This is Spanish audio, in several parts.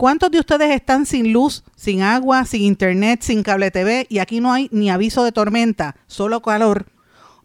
¿Cuántos de ustedes están sin luz, sin agua, sin internet, sin cable TV y aquí no hay ni aviso de tormenta, solo calor?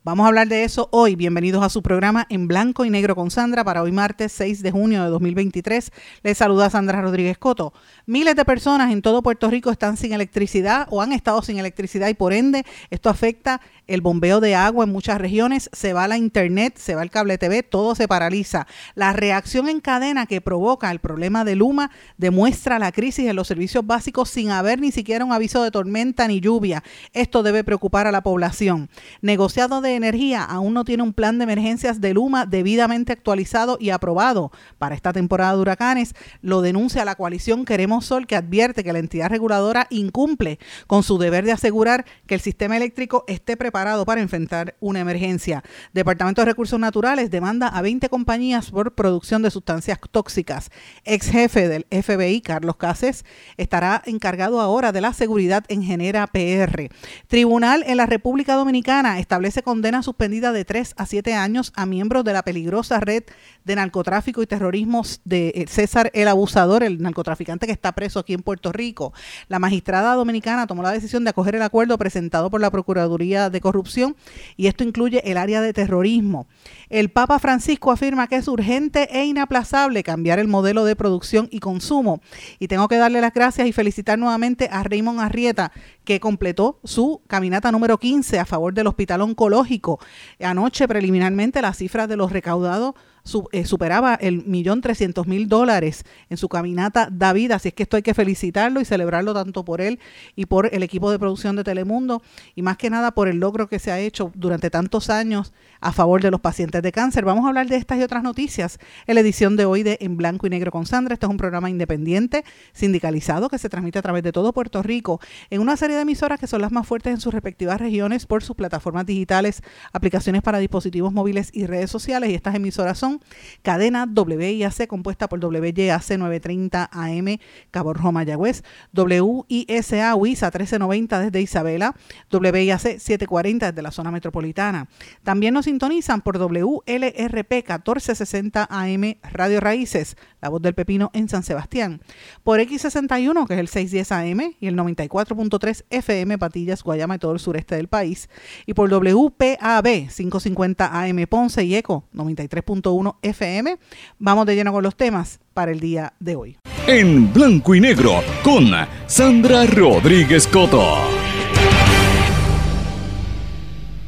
Vamos a hablar de eso hoy. Bienvenidos a su programa en blanco y negro con Sandra para hoy martes 6 de junio de 2023. Les saluda Sandra Rodríguez Coto. Miles de personas en todo Puerto Rico están sin electricidad o han estado sin electricidad y por ende esto afecta el bombeo de agua en muchas regiones, se va la internet, se va el cable TV, todo se paraliza. La reacción en cadena que provoca el problema de Luma demuestra la crisis en los servicios básicos sin haber ni siquiera un aviso de tormenta ni lluvia. Esto debe preocupar a la población. Negociado de energía aún no tiene un plan de emergencias de Luma debidamente actualizado y aprobado para esta temporada de huracanes. Lo denuncia la coalición Queremos Sol que advierte que la entidad reguladora incumple con su deber de asegurar que el sistema eléctrico esté preparado para enfrentar una emergencia. Departamento de Recursos Naturales demanda a 20 compañías por producción de sustancias tóxicas. Ex jefe del FBI, Carlos Cases, estará encargado ahora de la seguridad en Genera PR. Tribunal en la República Dominicana establece condena suspendida de 3 a 7 años a miembros de la peligrosa red de narcotráfico y terrorismo de eh, César el Abusador, el narcotraficante que está preso aquí en Puerto Rico. La magistrada dominicana tomó la decisión de acoger el acuerdo presentado por la Procuraduría de corrupción y esto incluye el área de terrorismo. El Papa Francisco afirma que es urgente e inaplazable cambiar el modelo de producción y consumo. Y tengo que darle las gracias y felicitar nuevamente a Raymond Arrieta, que completó su caminata número 15 a favor del Hospital Oncológico. Anoche, preliminarmente, las cifras de los recaudados superaba el millón trescientos mil dólares en su caminata David, así es que esto hay que felicitarlo y celebrarlo tanto por él y por el equipo de producción de Telemundo y más que nada por el logro que se ha hecho durante tantos años a favor de los pacientes de cáncer. Vamos a hablar de estas y otras noticias en la edición de hoy de En Blanco y Negro con Sandra. Este es un programa independiente, sindicalizado, que se transmite a través de todo Puerto Rico en una serie de emisoras que son las más fuertes en sus respectivas regiones por sus plataformas digitales, aplicaciones para dispositivos móviles y redes sociales. Y estas emisoras son cadena WIAC compuesta por WYAC 930 AM Cabo Rojo Mayagüez, WISA WISA 1390 desde Isabela, WIAC 740 desde la zona metropolitana. También nos sintonizan por WLRP 1460 AM Radio Raíces, la voz del pepino en San Sebastián, por X61 que es el 610 AM y el 94.3 FM Patillas, Guayama y todo el sureste del país, y por WPAB 550 AM Ponce y ECO 93.1 FM. Vamos de lleno con los temas para el día de hoy. En blanco y negro con Sandra Rodríguez Coto.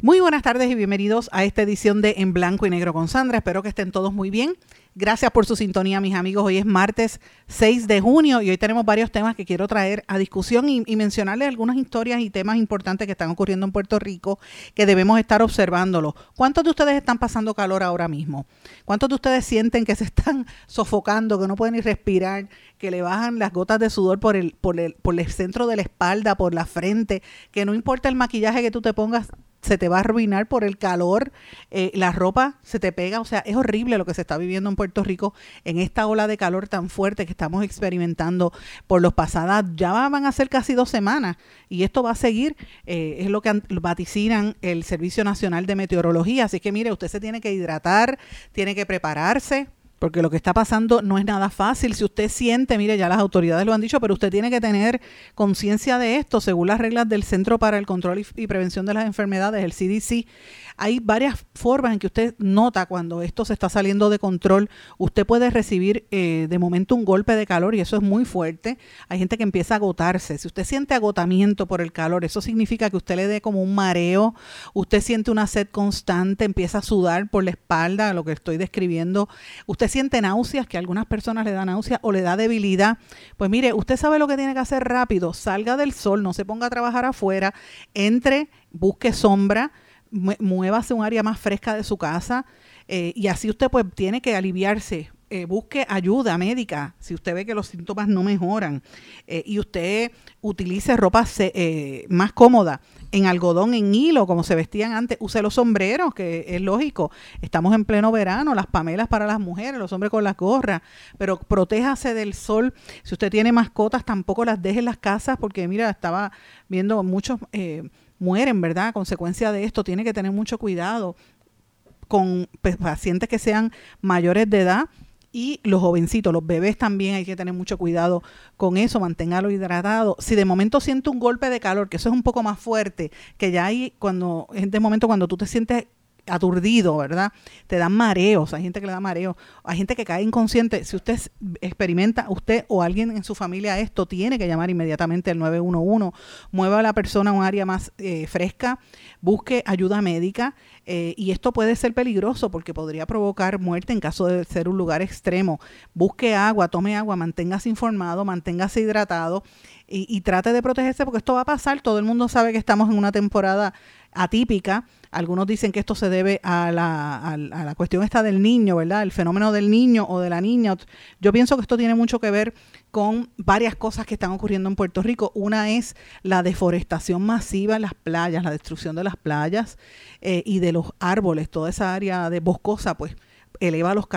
Muy buenas tardes y bienvenidos a esta edición de En Blanco y Negro con Sandra. Espero que estén todos muy bien. Gracias por su sintonía, mis amigos. Hoy es martes 6 de junio y hoy tenemos varios temas que quiero traer a discusión y, mencionarles algunas historias y temas importantes que están ocurriendo en Puerto Rico que debemos estar observándolo. ¿Cuántos de ustedes están pasando calor ahora mismo? ¿Cuántos de ustedes sienten que se están sofocando, que no pueden ni respirar, que le bajan las gotas de sudor por el, por el, por el centro de la espalda, por la frente, que no importa el maquillaje que tú te pongas, se te va a arruinar por el calor, eh, la ropa se te pega, o sea, es horrible lo que se está viviendo en Puerto Rico en esta ola de calor tan fuerte que estamos experimentando por los pasadas, ya van a ser casi dos semanas y esto va a seguir, eh, es lo que vaticinan el Servicio Nacional de Meteorología, así que mire, usted se tiene que hidratar, tiene que prepararse, porque lo que está pasando no es nada fácil. Si usted siente, mire, ya las autoridades lo han dicho, pero usted tiene que tener conciencia de esto, según las reglas del Centro para el Control y, Prevención de las Enfermedades, el CDC hay varias formas en que usted nota cuando esto se está saliendo de control. Usted puede recibir eh, de momento un golpe de calor y eso es muy fuerte. Hay gente que empieza a agotarse. Si usted siente agotamiento por el calor, eso significa que usted le dé como un mareo, usted siente una sed constante, empieza a sudar por la espalda, lo que estoy describiendo. Usted siente náuseas, que a algunas personas le da náuseas o le da debilidad. Pues mire, usted sabe lo que tiene que hacer rápido. Salga del sol, no se ponga a trabajar afuera, entre, busque sombra muévase un área más fresca de su casa eh, y así usted pues tiene que aliviarse. Eh, busque ayuda médica si usted ve que los síntomas no mejoran. Eh, y usted utilice ropa eh, más cómoda en algodón, en hilo, como se vestían antes, use los sombreros, que es lógico, estamos en pleno verano, las pamelas para las mujeres, los hombres con las gorras, pero protéjase del sol, si usted tiene mascotas, tampoco las deje en las casas, porque mira, estaba viendo muchos... mueren, ¿verdad? A consecuencia de esto, tiene que tener mucho cuidado con pues, pacientes que sean mayores de edad, y los jovencitos, los bebés también hay que tener mucho cuidado con eso, manténgalo hidratado. Si de momento siente un golpe de calor, que eso es un poco más fuerte, que ya hay cuando, es de momento cuando tú te sientes aturdido, ¿verdad? Te dan mareos, hay gente que le da mareos, hay gente que cae inconsciente. Si usted experimenta, usted o alguien en su familia esto, tiene que llamar inmediatamente al 911, mueva a la persona a un área más eh, fresca, busque ayuda médica eh, y esto puede ser peligroso porque podría provocar muerte en caso de ser un lugar extremo. Busque agua, tome agua, manténgase informado, manténgase hidratado y, y trate de protegerse porque esto va a pasar. Todo el mundo sabe que estamos en una temporada atípica algunos dicen que esto se debe a la, a, la, cuestión esta del niño, ¿verdad? El fenómeno del niño o de la niña. Yo pienso que esto tiene mucho que ver con varias cosas que están ocurriendo en Puerto Rico. Una es la deforestación masiva en las playas, la destrucción de las playas eh, y de los árboles, toda esa área de boscosa, pues eleva los,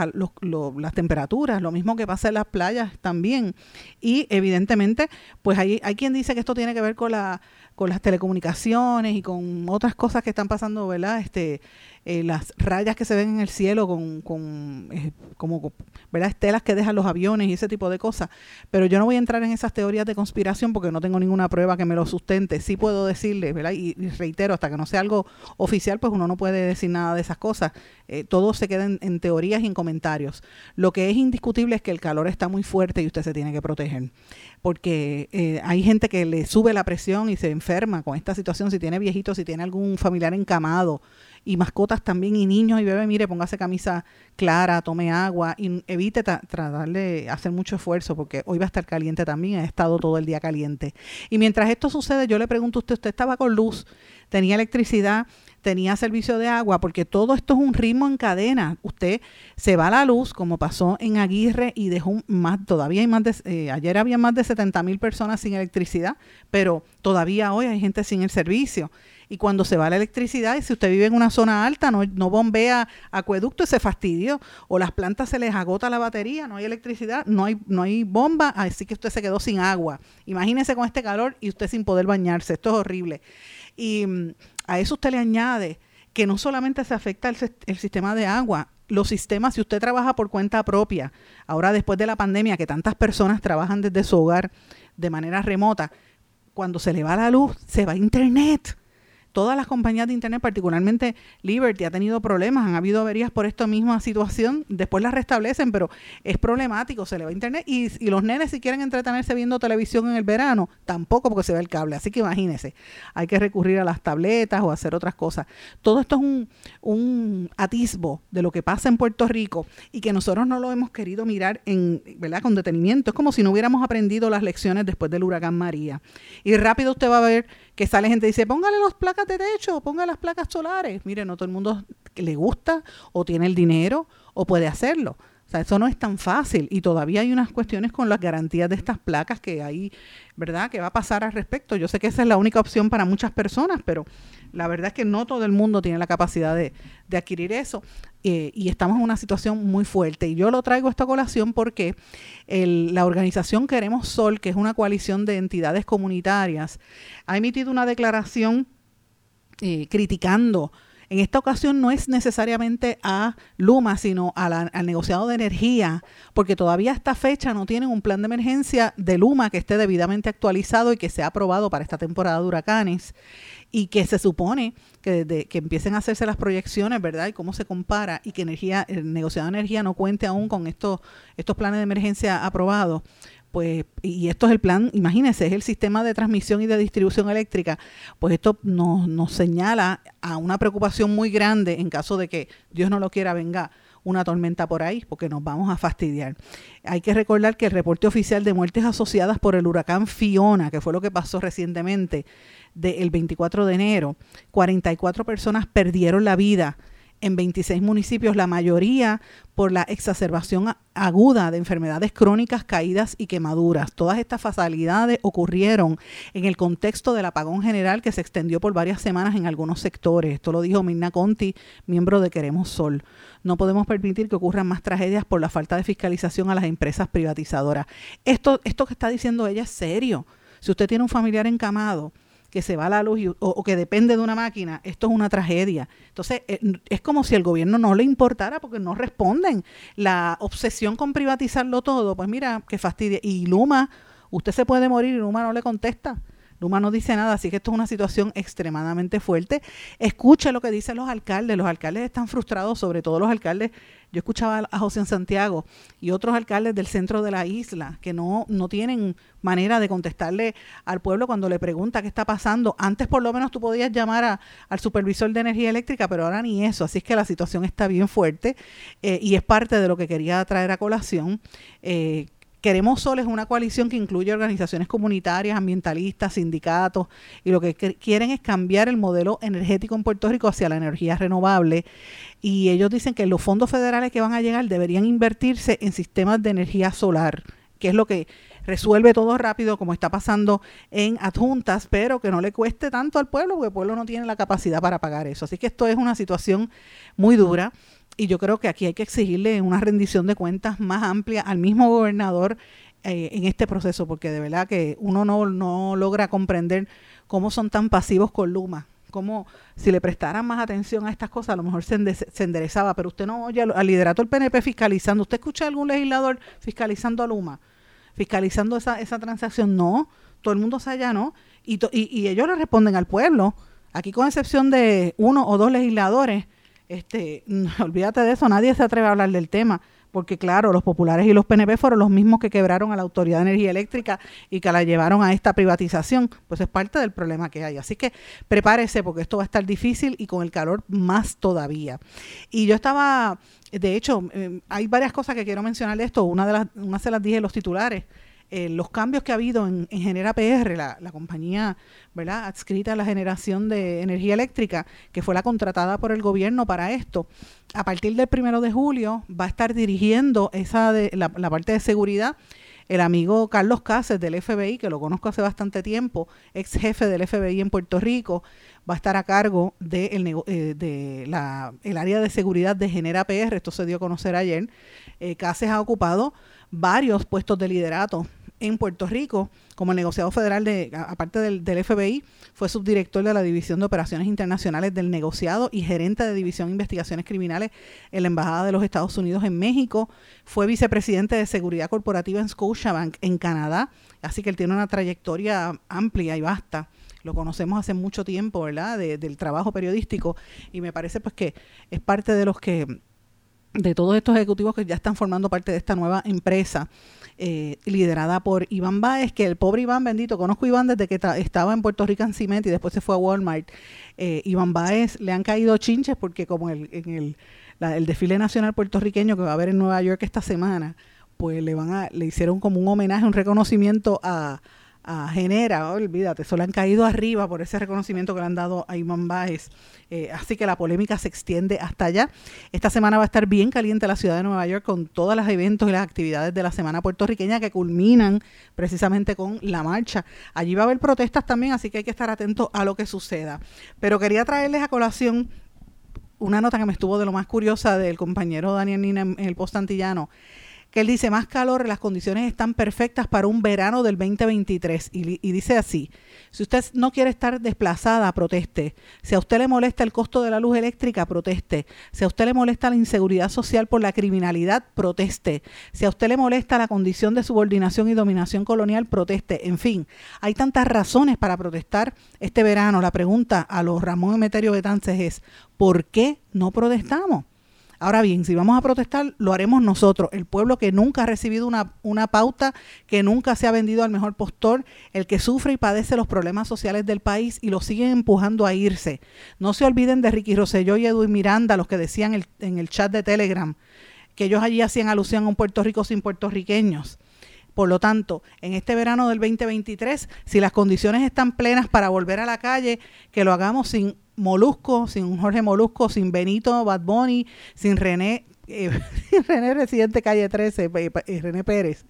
las temperaturas, lo mismo que pasa en las playas también. Y evidentemente, pues hay, hay quien dice que esto tiene que ver con la con las telecomunicaciones y con otras cosas que están pasando, ¿verdad? Este, eh, las rayas que se ven en el cielo con, con eh, como ¿verdad? estelas que dejan los aviones y ese tipo de cosas. Pero yo no voy a entrar en esas teorías de conspiración porque no tengo ninguna prueba que me lo sustente. Sí puedo decirle, ¿verdad? Y, reitero, hasta que no sea algo oficial, pues uno no puede decir nada de esas cosas. Eh, todo se queda en, teorías y en comentarios. Lo que es indiscutible es que el calor está muy fuerte y usted se tiene que proteger. Porque hay gente que le sube la presión y se enferma con esta situación, si tiene viejitos, si tiene algún familiar encamado, y mascotas también y niños y bebés, mire, póngase camisa clara, tome agua y evite tratar hacer mucho esfuerzo porque hoy va a estar caliente también, ha estado todo el día caliente. Y mientras esto sucede, yo le pregunto a usted, ¿usted estaba con luz? ¿Tenía electricidad? tenía servicio de agua, porque todo esto es un ritmo en cadena. Usted se va a la luz, como pasó en Aguirre, y dejó más, todavía hay más de, eh, ayer había más de 70 mil personas sin electricidad, pero todavía hoy hay gente sin el servicio y cuando se va la electricidad, y si usted vive en una zona alta, no, bombea acueducto, ese fastidio, o las plantas se les agota la batería, no hay electricidad, no hay, no hay bomba, así que usted se quedó sin agua. Imagínese con este calor y usted sin poder bañarse, esto es horrible. Y mm, a eso usted le añade que no solamente se afecta el, el sistema de agua, los sistemas, si usted trabaja por cuenta propia, ahora después de la pandemia que tantas personas trabajan desde su hogar de manera remota, cuando se le va la luz, se va internet todas las compañías de Internet, particularmente Liberty, ha tenido problemas, han habido averías por esta misma situación, después las restablecen, pero es problemático, se le va Internet y, los nenes si quieren entretenerse viendo televisión en el verano, tampoco porque se ve el cable, así que imagínense, hay que recurrir a las tabletas o hacer otras cosas. Todo esto es un, un atisbo de lo que pasa en Puerto Rico y que nosotros no lo hemos querido mirar en, ¿verdad? con detenimiento, es como si no hubiéramos aprendido las lecciones después del huracán María. Y rápido usted va a ver que sale gente y dice, póngale las placas de techo, ponga las placas solares. Mire, no todo el mundo le gusta o tiene el dinero o puede hacerlo. O sea, eso no es tan fácil y todavía hay unas cuestiones con las garantías de estas placas que hay, ¿verdad? Que va a pasar al respecto. Yo sé que esa es la única opción para muchas personas, pero la verdad es que no todo el mundo tiene la capacidad de, adquirir eso eh, y estamos en una situación muy fuerte. Y yo lo traigo esta colación porque la organización Queremos Sol, que es una coalición de entidades comunitarias, ha emitido una declaración eh, criticando en esta ocasión no es necesariamente a Luma, sino al negociado de energía, porque todavía a esta fecha no tienen un plan de emergencia de Luma que esté debidamente actualizado y que sea aprobado para esta temporada de huracanes y que se supone que desde que empiecen a hacerse las proyecciones, ¿verdad? Y cómo se compara y que energía, el negociado de energía no cuente aún con estos, estos planes de emergencia aprobados, pues, y esto es el plan, imagínense, es el sistema de transmisión y de distribución eléctrica, pues esto nos, nos señala a una preocupación muy grande en caso de que Dios no lo quiera venga una tormenta por ahí, porque nos vamos a fastidiar. Hay que recordar que el reporte oficial de muertes asociadas por el huracán Fiona, que fue lo que pasó recientemente, del 24 de enero, 44 personas perdieron la vida en 26 municipios, la mayoría por la exacerbación aguda de enfermedades crónicas, caídas y quemaduras. Todas estas fatalidades ocurrieron en el contexto del apagón general que se extendió por varias semanas en algunos sectores. Esto lo dijo Mirna Conti, miembro de Queremos Sol. No podemos permitir que ocurran más tragedias por la falta de fiscalización a las empresas privatizadoras. Esto, esto que está diciendo ella es serio. Si usted tiene un familiar encamado, que se va la luz o, que depende de una máquina, esto es una tragedia. Entonces, eh, es como si el gobierno no le importara porque no responden. La obsesión con privatizarlo todo, pues mira, qué fastidia. Y Luma, usted se puede morir y Luma no le contesta. Luma no dice nada, así que esto es una situación extremadamente fuerte. Escuche lo que dicen los alcaldes. Los alcaldes están frustrados, sobre todo los alcaldes. Yo escuchaba a José Santiago y otros alcaldes del centro de la isla que no, no tienen manera de contestarle al pueblo cuando le pregunta qué está pasando. Antes por lo menos tú podías llamar al supervisor de energía eléctrica, pero ahora ni eso. Así es que la situación está bien fuerte eh, y es parte de lo que quería traer a colación. Eh, Queremos Sol es una coalición que incluye organizaciones comunitarias, ambientalistas, sindicatos, y lo que quieren es cambiar el modelo energético en Puerto Rico hacia la energía renovable. Y ellos dicen que los fondos federales que van a llegar deberían invertirse en sistemas de energía solar, que es lo que resuelve todo rápido, como está pasando en adjuntas, pero que no le cueste tanto al pueblo, porque el pueblo no tiene la capacidad para pagar eso. Así que esto es una situación muy dura y yo creo que aquí hay que exigirle una rendición de cuentas más amplia al mismo gobernador eh, en este proceso, porque de verdad que uno no, no logra comprender cómo son tan pasivos con Luma. Como si le prestaran más atención a estas cosas, a lo mejor se, enderezaba, pero usted no oye al liderato del PNP fiscalizando. ¿Usted escucha a algún legislador fiscalizando a Luma? Fiscalizando esa, esa transacción. No, todo el mundo sabe allá, ¿no? Y, y ellos le responden al pueblo. Aquí, con excepción de uno o dos legisladores, este, olvídate de eso, nadie se atreve a hablar del tema, porque claro, los populares y los PNP fueron los mismos que quebraron a la Autoridad de Energía Eléctrica y que la llevaron a esta privatización, pues es parte del problema que hay. Así que prepárese porque esto va a estar difícil y con el calor más todavía. Y yo estaba, de hecho, eh, hay varias cosas que quiero mencionar de esto, una de las, una se las dije los titulares, eh, los cambios que ha habido en, Genera PR, la, compañía ¿verdad? adscrita a la generación de energía eléctrica, que fue la contratada por el gobierno para esto, a partir del primero de julio va a estar dirigiendo esa de, la, parte de seguridad el amigo Carlos Cáceres del FBI, que lo conozco hace bastante tiempo, ex jefe del FBI en Puerto Rico, va a estar a cargo de, el, eh, de el área de seguridad de Genera PR. Esto se dio a conocer ayer. Eh, ha ocupado varios puestos de liderato en Puerto Rico, como negociado federal de, aparte del, FBI, fue subdirector de la División de Operaciones Internacionales del Negociado y gerente de División de Investigaciones Criminales en la Embajada de los Estados Unidos en México. Fue vicepresidente de Seguridad Corporativa en Scotiabank en Canadá, así que él tiene una trayectoria amplia y vasta lo conocemos hace mucho tiempo, ¿verdad? del trabajo periodístico y me parece pues que es parte de los que de todos estos ejecutivos que ya están formando parte de esta nueva empresa eh, liderada por Iván Baez, que el pobre Iván bendito, conozco Iván desde que estaba en Puerto Rico en Cement y después se fue a Walmart. Eh, Iván Baez le han caído chinches porque como el, en el, el desfile nacional puertorriqueño que va a haber en Nueva York esta semana, pues le van a, le hicieron como un homenaje, un reconocimiento a, Genera, olvídate, solo han caído arriba por ese reconocimiento que le han dado a Iván Baez. Eh, así que la polémica se extiende hasta allá. Esta semana va a estar bien caliente la ciudad de Nueva York con todos los eventos y las actividades de la semana puertorriqueña que culminan precisamente con la marcha. Allí va a haber protestas también, así que hay que estar atentos a lo que suceda. Pero quería traerles a colación una nota que me estuvo de lo más curiosa del compañero Daniel Nina en el post antillano que él dice, más calor, las condiciones están perfectas para un verano del 2023. Y, y, dice así, si usted no quiere estar desplazada, proteste. Si a usted le molesta el costo de la luz eléctrica, proteste. Si a usted le molesta la inseguridad social por la criminalidad, proteste. Si a usted le molesta la condición de subordinación y dominación colonial, proteste. En fin, hay tantas razones para protestar este verano. La pregunta a los Ramón Emeterio Betances es, ¿por qué no protestamos? Ahora bien, si vamos a protestar, lo haremos nosotros, el pueblo que nunca ha recibido una, una pauta, que nunca se ha vendido al mejor postor, el que sufre y padece los problemas sociales del país y lo siguen empujando a irse. No se olviden de Ricky Rosselló y Edwin Miranda, los que decían en el chat de Telegram, que ellos allí hacían alusión a un Puerto Rico sin puertorriqueños. Por lo tanto, en este verano del 2023, si las condiciones están plenas para volver a la calle, que lo hagamos sin Molusco, sin Jorge Molusco, sin Benito Bad Bunny, sin René, eh, René Residente Calle 13, eh, René Pérez.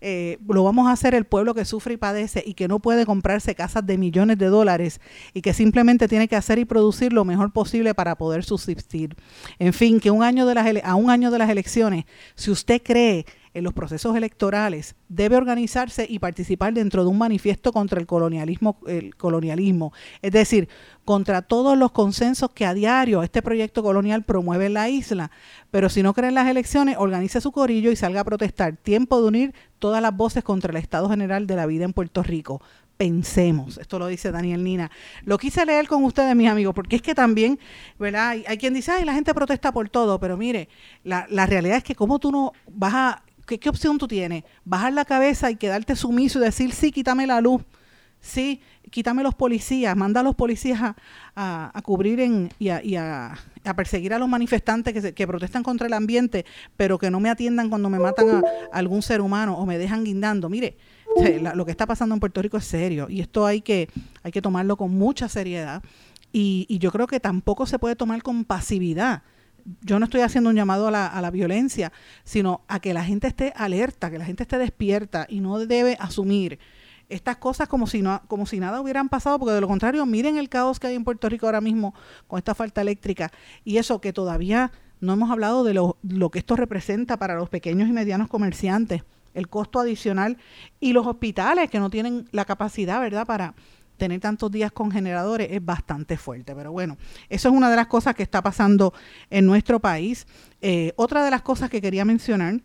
Eh, lo vamos a hacer el pueblo que sufre y padece y que no puede comprarse casas de millones de dólares y que simplemente tiene que hacer y producir lo mejor posible para poder subsistir. En fin, que un año de las a un año de las elecciones, si usted cree en los procesos electorales debe organizarse y participar dentro de un manifiesto contra el colonialismo, el colonialismo, es decir, contra todos los consensos que a diario este proyecto colonial promueve en la isla. Pero si no cree en las elecciones, organice su corillo y salga a protestar. Tiempo de unir todas las voces contra el estado general de la vida en Puerto Rico pensemos. Esto lo dice Daniel Nina. Lo quise leer con ustedes, mis amigos, porque es que también, ¿verdad? Hay, quien dice, ay, la gente protesta por todo, pero mire, la, la realidad es que como tú no vas a ¿qué, opción tú tienes? ¿Bajar la cabeza y quedarte sumiso y decir, sí, quítame la luz? Sí, quítame los policías, manda a los policías a, cubrir en, y, a, perseguir a los manifestantes que, que, protestan contra el ambiente, pero que no me atiendan cuando me matan a, algún ser humano o me dejan guindando. Mire, lo que está pasando en Puerto Rico es serio y esto hay que, hay que tomarlo con mucha seriedad y, y yo creo que tampoco se puede tomar con pasividad yo no estoy haciendo un llamado a la, a la, violencia, sino a que la gente esté alerta, que la gente esté despierta y no debe asumir estas cosas como si no como si nada hubieran pasado, porque de lo contrario, miren el caos que hay en Puerto Rico ahora mismo con esta falta eléctrica y eso que todavía no hemos hablado de lo, lo que esto representa para los pequeños y medianos comerciantes, el costo adicional y los hospitales que no tienen la capacidad, ¿verdad?, para tener tantos días con generadores es bastante fuerte. Pero bueno, eso es una de las cosas que está pasando en nuestro país. Eh, otra de las cosas que quería mencionar,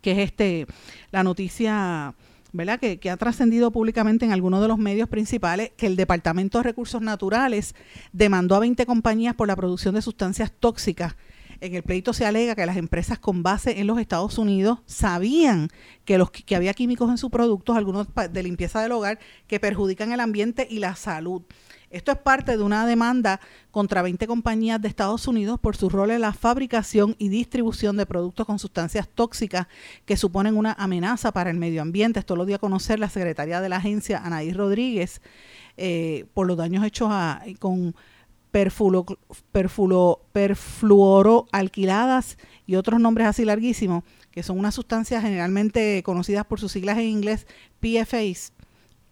que es este la noticia ¿verdad? Que, que, ha trascendido públicamente en algunos de los medios principales, que el Departamento de Recursos Naturales demandó a 20 compañías por la producción de sustancias tóxicas en el pleito se alega que las empresas con base en los Estados Unidos sabían que, los, que había químicos en sus productos, algunos de limpieza del hogar, que perjudican el ambiente y la salud. Esto es parte de una demanda contra 20 compañías de Estados Unidos por su rol en la fabricación y distribución de productos con sustancias tóxicas que suponen una amenaza para el medio ambiente. Esto lo dio a conocer la secretaria de la agencia, Anaís Rodríguez, eh, por los daños hechos a, con perfulo, perfulo, perfluoro alquiladas y otros nombres así larguísimos, que son unas sustancias generalmente conocidas por sus siglas en inglés PFAs,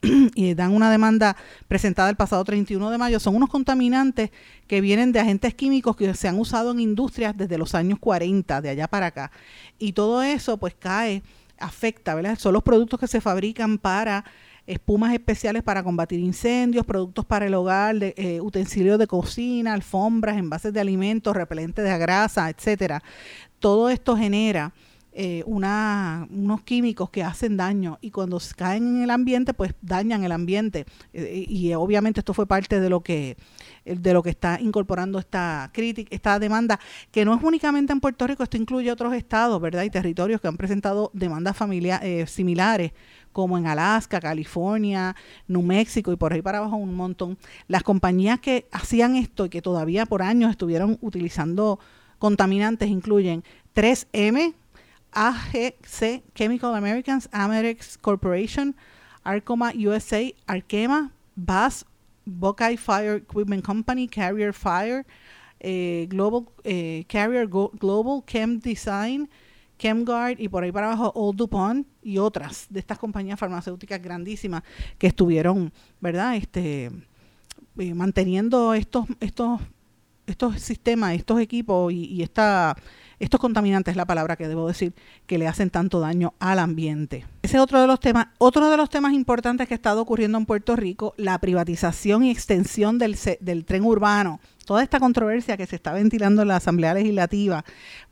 y dan una demanda presentada el pasado 31 de mayo, son unos contaminantes que vienen de agentes químicos que se han usado en industrias desde los años 40, de allá para acá. Y todo eso pues cae, afecta, ¿verdad? Son los productos que se fabrican para espumas especiales para combatir incendios, productos para el hogar, eh, utensilios de cocina, alfombras, envases de alimentos, repelentes de grasa, etcétera. Todo esto genera eh, una, unos químicos que hacen daño y cuando caen en el ambiente, pues dañan el ambiente. Eh, y obviamente esto fue parte de lo que de lo que está incorporando esta crítica, esta demanda, que no es únicamente en Puerto Rico, esto incluye otros estados, ¿verdad? Y territorios que han presentado demandas familiares similares como en Alaska, California, New México y por ahí para abajo un montón. Las compañías que hacían esto y que todavía por años estuvieron utilizando contaminantes incluyen 3M, AGC, Chemical Americans, Amerex Corporation, Arcoma USA, Arkema, Bass, Buckeye Fire Equipment Company, Carrier Fire, eh, Global eh, Carrier Global, Chem Design, ChemGuard y por ahí para abajo Old DuPont y otras de estas compañías farmacéuticas grandísimas que estuvieron, ¿verdad? Este, eh, manteniendo estos, estos, estos sistemas, estos equipos y, esta estos contaminantes es la palabra que debo decir, que le hacen tanto daño al ambiente. Ese es otro de los temas, otro de los temas importantes que ha estado ocurriendo en Puerto Rico, la privatización y extensión del, tren urbano. Toda esta controversia que se está ventilando en la Asamblea Legislativa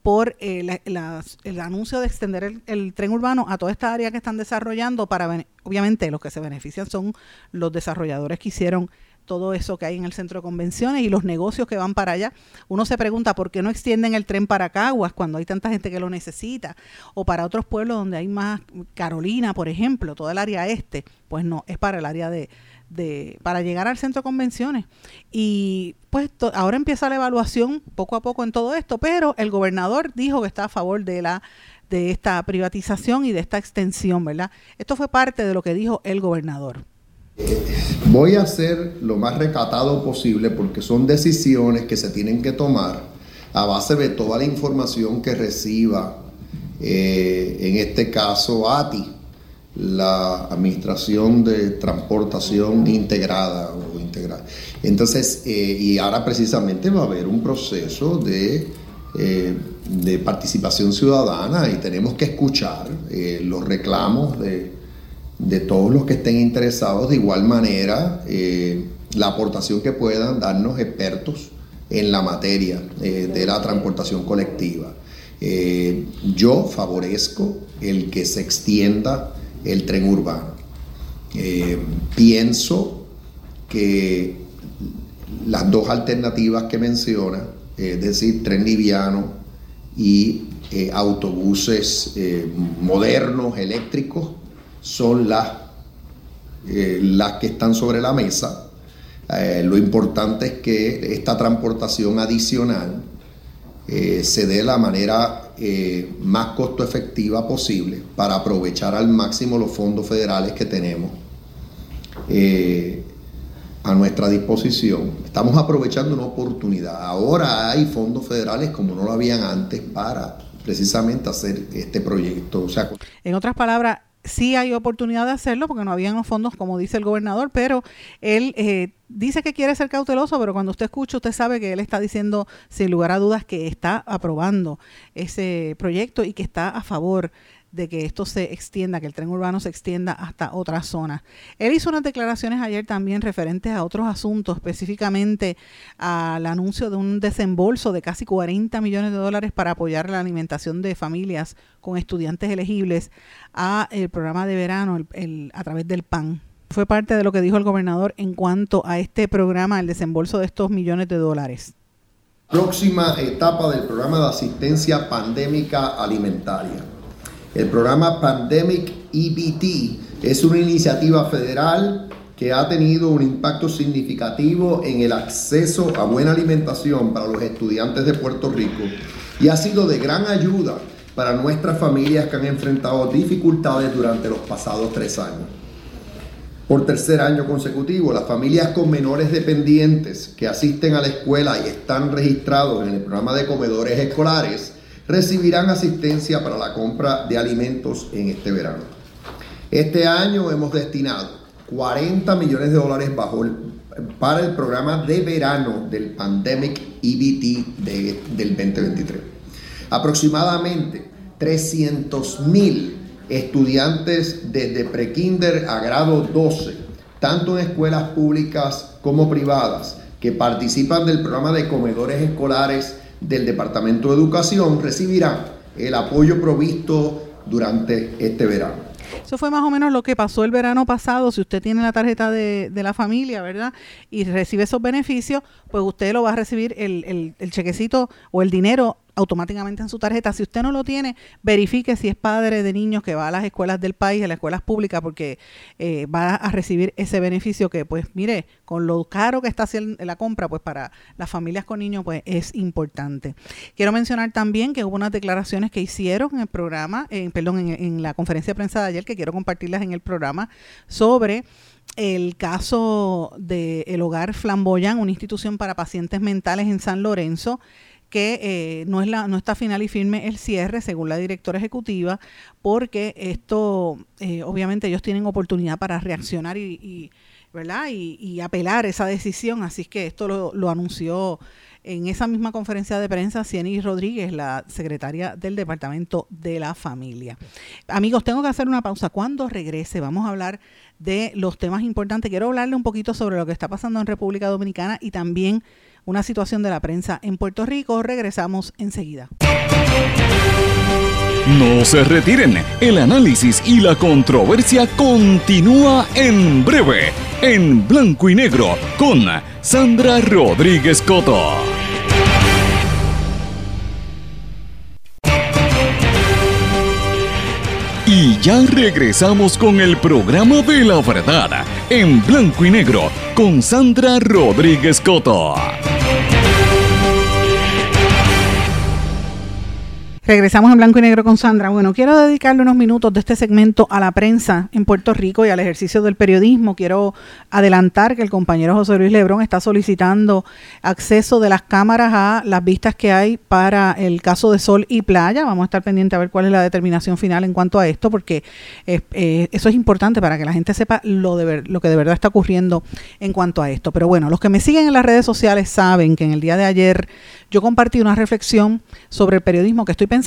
por eh, el anuncio de extender el, el, tren urbano a toda esta área que están desarrollando para, obviamente, los que se benefician son los desarrolladores que hicieron todo eso que hay en el centro de convenciones y los negocios que van para allá. Uno se pregunta por qué no extienden el tren para Caguas cuando hay tanta gente que lo necesita o para otros pueblos donde hay más, Carolina, por ejemplo, toda el área este, pues no, es para el área de, de para llegar al centro de convenciones. Y pues ahora empieza la evaluación poco a poco en todo esto, pero el gobernador dijo que está a favor de la de esta privatización y de esta extensión, ¿verdad? Esto fue parte de lo que dijo el gobernador. Voy a ser lo más recatado posible porque son decisiones que se tienen que tomar a base de toda la información que reciba, eh, en este caso ATI, la Administración de Transportación Integrada o Integrada. Entonces, eh, y ahora precisamente va a haber un proceso de, eh, de participación ciudadana y tenemos que escuchar los reclamos de de todos los que estén interesados, de igual manera eh, la aportación que puedan darnos expertos en la materia eh, de la transportación colectiva. Eh, yo favorezco el que se extienda el tren urbano. pienso que las dos alternativas que menciona, es decir, tren liviano y autobuses modernos, eléctricos, son las, eh, las que están sobre la mesa. Eh, lo importante es que esta transportación adicional eh, se dé de la manera más costo efectiva posible para aprovechar al máximo los fondos federales que tenemos a nuestra disposición. Estamos aprovechando una oportunidad. Ahora hay fondos federales como no lo habían antes para precisamente hacer este proyecto. O sea, en otras palabras, sí hay oportunidad de hacerlo porque no habían fondos, como dice el gobernador, pero él eh, dice que quiere ser cauteloso, pero cuando usted escucha, usted sabe que él está diciendo, sin lugar a dudas, que está aprobando ese proyecto y que está a favor de que esto se extienda, que el tren urbano se extienda hasta otras zonas. Él hizo unas declaraciones ayer también referentes a otros asuntos, específicamente al anuncio de un desembolso de casi 40 millones de dólares para apoyar la alimentación de familias con estudiantes elegibles a el programa de verano a través del PAN. Fue parte de lo que dijo el gobernador en cuanto a este programa, el desembolso de estos millones de dólares. Próxima etapa del programa de asistencia pandémica alimentaria. El programa Pandemic EBT es una iniciativa federal que ha tenido un impacto significativo en el acceso a buena alimentación para los estudiantes de Puerto Rico y ha sido de gran ayuda para nuestras familias que han enfrentado dificultades durante los pasados tres años. Por tercer año consecutivo, las familias con menores dependientes que asisten a la escuela y están registrados en el programa de comedores escolares recibirán asistencia para la compra de alimentos en este verano. Este año hemos destinado 40 millones de dólares bajo para el programa de verano del Pandemic EBT del 2023. Aproximadamente 300 mil estudiantes desde prekinder a grado 12, tanto en escuelas públicas como privadas, que participan del programa de comedores escolares del Departamento de Educación recibirán el apoyo provisto durante este verano. Eso fue más o menos lo que pasó el verano pasado. Si usted tiene la tarjeta de, la familia, ¿verdad? Y recibe esos beneficios, pues usted lo va a recibir el, el chequecito o el dinero automáticamente en su tarjeta. Si usted no lo tiene, verifique si es padre de niños que va a las escuelas del país, a las escuelas públicas, porque eh, va a recibir ese beneficio que, pues, mire, con lo caro que está haciendo la compra, pues para las familias con niños, pues es importante. Quiero mencionar también que hubo unas declaraciones que hicieron en el programa, perdón, en, la conferencia de prensa de ayer, que quiero compartirlas en el programa, sobre el caso del el Hogar Flamboyán, una institución para pacientes mentales en San Lorenzo, que eh, no, es la, no está final y firme el cierre, según la directora ejecutiva, porque esto, eh, obviamente ellos tienen oportunidad para reaccionar y, ¿verdad? Y, apelar esa decisión, así que esto lo, lo anunció en esa misma conferencia de prensa Cieny Rodríguez, la secretaria del Departamento de la Familia. Amigos, tengo que hacer una pausa. Cuando regrese vamos a hablar de los temas importantes. Quiero hablarle un poquito sobre lo que está pasando en República Dominicana y también una situación de la prensa en Puerto Rico. Regresamos enseguida. No se retiren, el análisis y la controversia continúa en breve, en blanco y negro, con Sandra Rodríguez Coto. Y ya regresamos con el programa de la verdad, en blanco y negro, con Sandra Rodríguez Coto. Regresamos en blanco y negro con Sandra. Bueno, quiero dedicarle unos minutos de este segmento a la prensa en Puerto Rico y al ejercicio del periodismo. Quiero adelantar que el compañero José Luis Lebrón está solicitando acceso de las cámaras a las vistas que hay para el caso de Sol y Playa. Vamos a estar pendientes a ver cuál es la determinación final en cuanto a esto, porque eh, eso es importante para que la gente sepa lo, de lo que de verdad está ocurriendo en cuanto a esto. Pero bueno, los que me siguen en las redes sociales saben que en el día de ayer yo compartí una reflexión sobre el periodismo que estoy pensando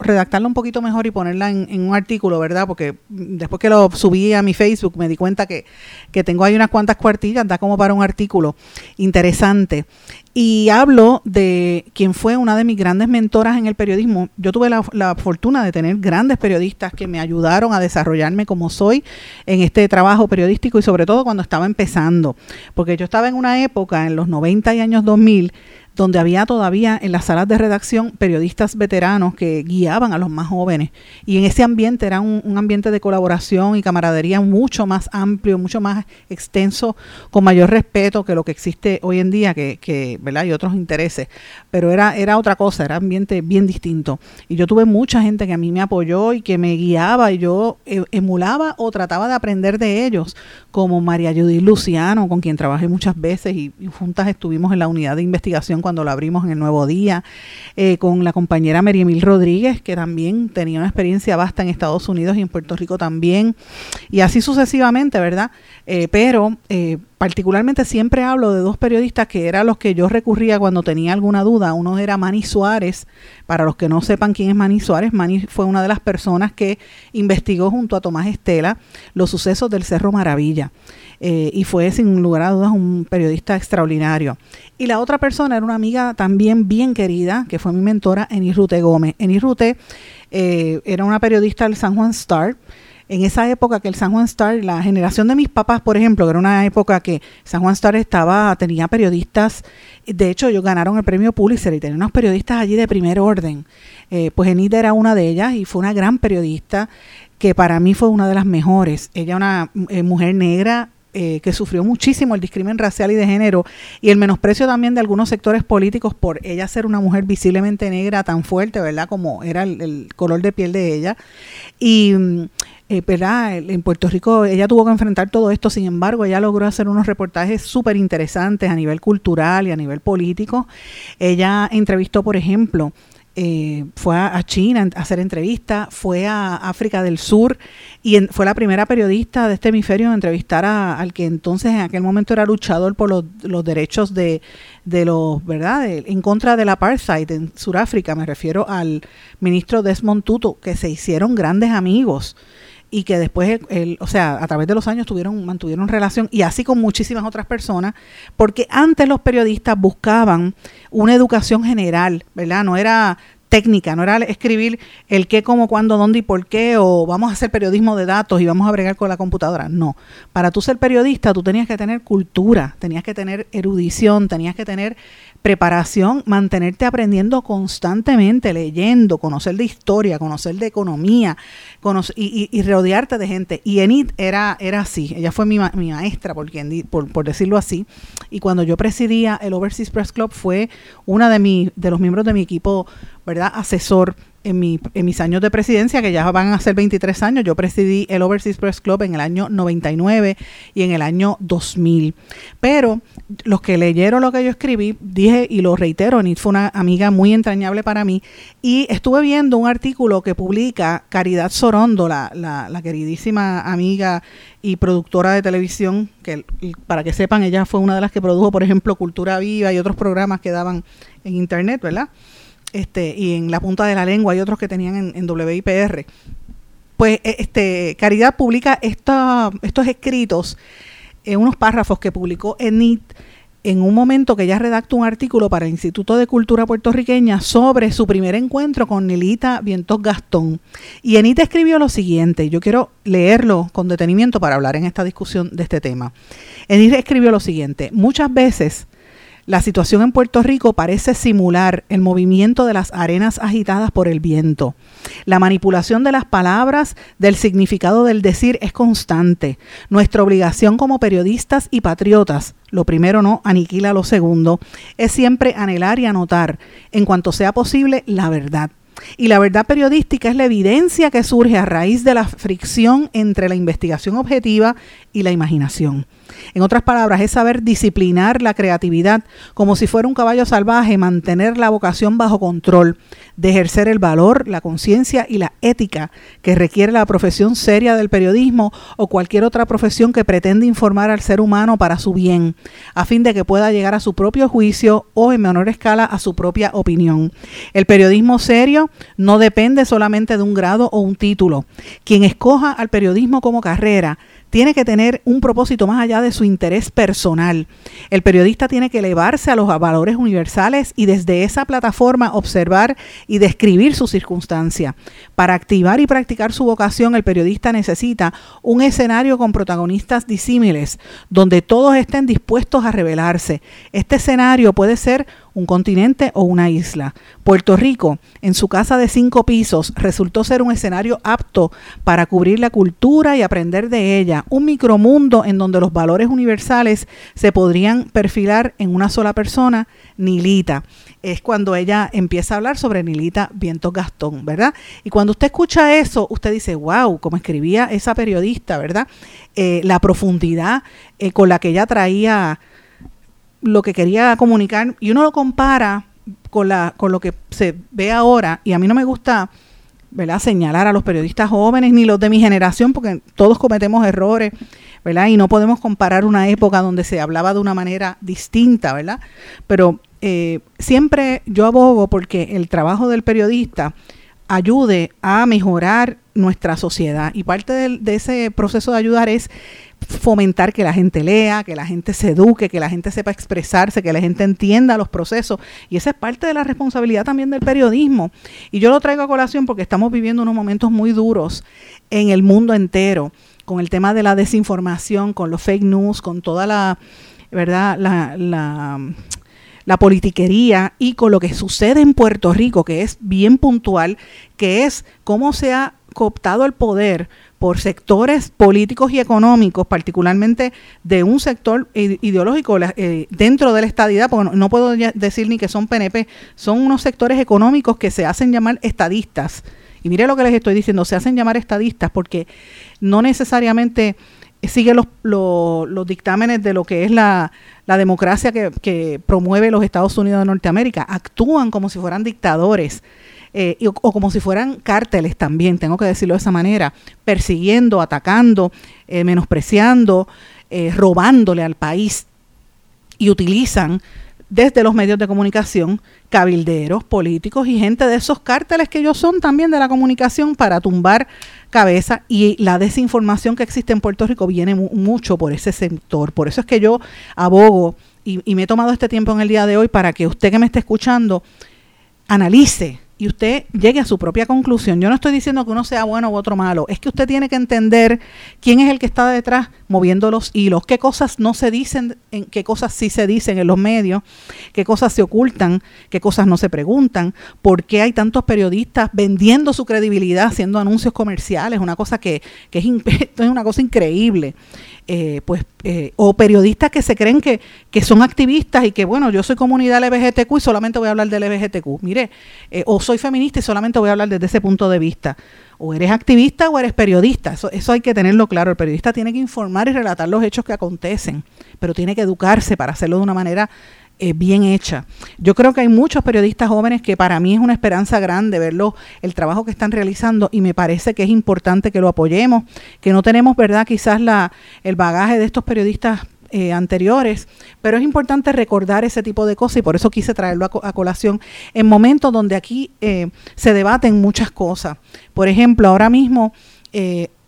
redactarla un poquito mejor y ponerla en, un artículo, ¿verdad? Porque después que lo subí a mi Facebook me di cuenta que, que tengo ahí unas cuantas cuartillas, da como para un artículo interesante. Y hablo de quien fue una de mis grandes mentoras en el periodismo. Yo tuve la, la, fortuna de tener grandes periodistas que me ayudaron a desarrollarme como soy en este trabajo periodístico y sobre todo cuando estaba empezando. Porque yo estaba en una época, en los 90 y años 2000, donde había todavía en las salas de redacción periodistas veteranos que guiaban a los más jóvenes. Y en ese ambiente era un, ambiente de colaboración y camaradería mucho más amplio, mucho más extenso, con mayor respeto que lo que existe hoy en día, que, ¿verdad? hay otros intereses. Pero era, era otra cosa, era ambiente bien distinto. Y yo tuve mucha gente que a mí me apoyó y que me guiaba y yo e, emulaba o trataba de aprender de ellos, como María Judith Luciano, con quien trabajé muchas veces y, y juntas estuvimos en la unidad de investigación cuando lo abrimos en el Nuevo Día, eh, con la compañera Miriamil Rodríguez, que también tenía una experiencia vasta en Estados Unidos y en Puerto Rico también, y así sucesivamente, ¿verdad? Eh, pero eh, particularmente siempre hablo de dos periodistas que eran los que yo recurría cuando tenía alguna duda. Uno era Manny Suárez, para los que no sepan quién es Manny Suárez, Manny fue una de las personas que investigó junto a Tomás Estela los sucesos del Cerro Maravilla. Eh, y fue sin lugar a dudas un periodista extraordinario. Y la otra persona era una amiga también bien querida, que fue mi mentora, Eni Rute Gómez. Eni Rute eh, era una periodista del San Juan Star. En esa época que el San Juan Star, la generación de mis papás, por ejemplo, que era una época que San Juan Star estaba, tenía periodistas, de hecho ellos ganaron el premio Pulitzer y tenían unos periodistas allí de primer orden. Eh, pues Enid era una de ellas y fue una gran periodista que para mí fue una de las mejores. Ella una mujer negra eh, que sufrió muchísimo el discrimen racial y de género y el menosprecio también de algunos sectores políticos por ella ser una mujer visiblemente negra tan fuerte, ¿verdad? Como era el, color de piel de ella. Y, mm, eh, ¿verdad? En Puerto Rico ella tuvo que enfrentar todo esto, sin embargo, ella logró hacer unos reportajes súper interesantes a nivel cultural y a nivel político. Ella entrevistó, por ejemplo, eh, fue a, China a hacer entrevistas, fue a África del Sur y fue la primera periodista de este hemisferio en entrevistar al que entonces en aquel momento era luchador por los, derechos de, los, ¿verdad? en contra del apartheid en Sudáfrica, me refiero al ministro Desmond Tutu, que se hicieron grandes amigos y que después, el, o sea, a través de los años tuvieron, mantuvieron relación y así con muchísimas otras personas, porque antes los periodistas buscaban una educación general, ¿verdad? No era técnica, no era escribir el qué, cómo, cuándo, dónde y por qué, o vamos a hacer periodismo de datos y vamos a bregar con la computadora. No, para tú ser periodista tú tenías que tener cultura, tenías que tener erudición, tenías que tener preparación, mantenerte aprendiendo constantemente, leyendo, conocer de historia, conocer de economía y, rodearte de gente. Y Enid era, era así, ella fue mi, mi maestra, por, por, decirlo así. Y cuando yo presidía el Overseas Press Club fue una de, mi, de los miembros de mi equipo, ¿verdad? Asesor en, mi, en mis años de presidencia, que ya van a ser 23 años, yo presidí el Overseas Press Club en el año 99 y en el año 2000. Pero los que leyeron lo que yo escribí, dije y lo reitero, Nit fue una amiga muy entrañable para mí, y estuve viendo un artículo que publica Caridad Sorondo, la, la, la queridísima amiga y productora de televisión, que para que sepan, ella fue una de las que produjo, por ejemplo, Cultura Viva y otros programas que daban en Internet, ¿verdad? Este, y en la punta de la lengua y otros que tenían en, WIPR. Pues e, este, Caridad publica estos escritos unos párrafos que publicó Enid en un momento que ella redactó un artículo para el Instituto de Cultura Puertorriqueña sobre su primer encuentro con Nelita Vientos Gastón. Y Enid escribió lo siguiente, yo quiero leerlo con detenimiento para hablar en esta discusión de este tema. Enid escribió lo siguiente, muchas veces la situación en Puerto Rico parece simular el movimiento de las arenas agitadas por el viento. La manipulación de las palabras, del significado del decir es constante. Nuestra obligación como periodistas y patriotas, lo primero no aniquila lo segundo, es siempre anhelar y anotar, en cuanto sea posible, la verdad. Y la verdad periodística es la evidencia que surge a raíz de la fricción entre la investigación objetiva y la imaginación. En otras palabras, es saber disciplinar la creatividad como si fuera un caballo salvaje, mantener la vocación bajo control, de ejercer el valor, la conciencia y la ética que requiere la profesión seria del periodismo o cualquier otra profesión que pretende informar al ser humano para su bien, a fin de que pueda llegar a su propio juicio o en menor escala a su propia opinión. El periodismo serio no depende solamente de un grado o un título. Quien escoja al periodismo como carrera tiene que tener un propósito más allá de su interés personal. El periodista tiene que elevarse a los valores universales y desde esa plataforma observar y describir su circunstancia. Para activar y practicar su vocación, el periodista necesita un escenario con protagonistas disímiles, donde todos estén dispuestos a revelarse. Este escenario puede ser un continente o una isla. Puerto Rico, en su casa de cinco pisos, resultó ser un escenario apto para cubrir la cultura y aprender de ella, un micromundo en donde los valores universales se podrían perfilar en una sola persona, Nilita. Es cuando ella empieza a hablar sobre Nilita Vientos Gastón, ¿verdad? Y cuando usted escucha eso, usted dice, wow, como escribía esa periodista, ¿verdad? Eh, la profundidad eh, con la que ella traía lo que quería comunicar y uno lo compara con, la, con lo que se ve ahora y a mí no me gusta ¿verdad? señalar a los periodistas jóvenes ni los de mi generación porque todos cometemos errores ¿verdad? y no podemos comparar una época donde se hablaba de una manera distinta ¿verdad? pero eh, siempre yo abogo porque el trabajo del periodista ayude a mejorar nuestra sociedad y parte de ese proceso de ayudar es fomentar que la gente lea, que la gente se eduque, que la gente sepa expresarse, que la gente entienda los procesos. Y esa es parte de la responsabilidad también del periodismo. Y yo lo traigo a colación porque estamos viviendo unos momentos muy duros en el mundo entero, con el tema de la desinformación, con los fake news, con toda la, ¿verdad? La, politiquería y con lo que sucede en Puerto Rico, que es bien puntual, que es cómo se ha cooptado el poder por sectores políticos y económicos, particularmente de un sector ideológico eh, dentro de la estadidad, porque no, puedo decir ni que son PNP, son unos sectores económicos que se hacen llamar estadistas. Y mire lo que les estoy diciendo, se hacen llamar estadistas porque no necesariamente siguen los, los, dictámenes de lo que es la, democracia que, que promueve los Estados Unidos de Norteamérica, actúan como si fueran dictadores eh, o, como si fueran cárteles también, tengo que decirlo de esa manera, persiguiendo, atacando, eh, menospreciando, eh, robándole al país y utilizan desde los medios de comunicación cabilderos, políticos y gente de esos cárteles que ellos son también de la comunicación para tumbar cabeza y la desinformación que existe en Puerto Rico viene mucho por ese sector. Por eso es que yo abogo y, y me he tomado este tiempo en el día de hoy para que usted que me esté escuchando analice y usted llegue a su propia conclusión. Yo no estoy diciendo que uno sea bueno u otro malo, es que usted tiene que entender quién es el que está detrás moviendo los hilos, qué cosas no se dicen, en qué cosas sí se dicen en los medios, qué cosas se ocultan, qué cosas no se preguntan, por qué hay tantos periodistas vendiendo su credibilidad haciendo anuncios comerciales, una cosa que, que es, es una cosa increíble. Eh, pues, eh, o periodistas que se creen que, que, son activistas y que, bueno, yo soy comunidad LGBTQ y solamente voy a hablar del LGBTQ. Mire, eh, o soy feminista y solamente voy a hablar desde ese punto de vista. O eres activista o eres periodista. Eso, eso hay que tenerlo claro. El periodista tiene que informar y relatar los hechos que acontecen, pero tiene que educarse para hacerlo de una manera eh, bien hecha. Yo creo que hay muchos periodistas jóvenes que para mí es una esperanza grande verlo, el trabajo que están realizando y me parece que es importante que lo apoyemos, que no tenemos, ¿verdad? Quizás la, el bagaje de estos periodistas eh, anteriores, pero es importante recordar ese tipo de cosas y por eso quise traerlo a, colación en momentos donde aquí eh, se debaten muchas cosas. Por ejemplo, ahora mismo